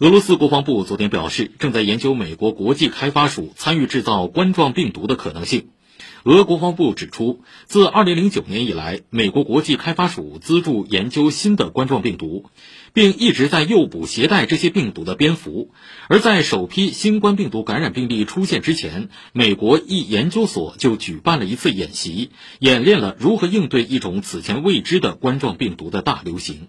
俄罗斯国防部昨天表示，正在研究美国国际开发署参与制造冠状病毒的可能性。俄国防部指出，自2009年以来，美国国际开发署资助研究新的冠状病毒，并一直在诱捕携带这些病毒的蝙蝠。而在首批新冠病毒感染病例出现之前，美国一研究所就举办了一次演习，演练了如何应对一种此前未知的冠状病毒的大流行。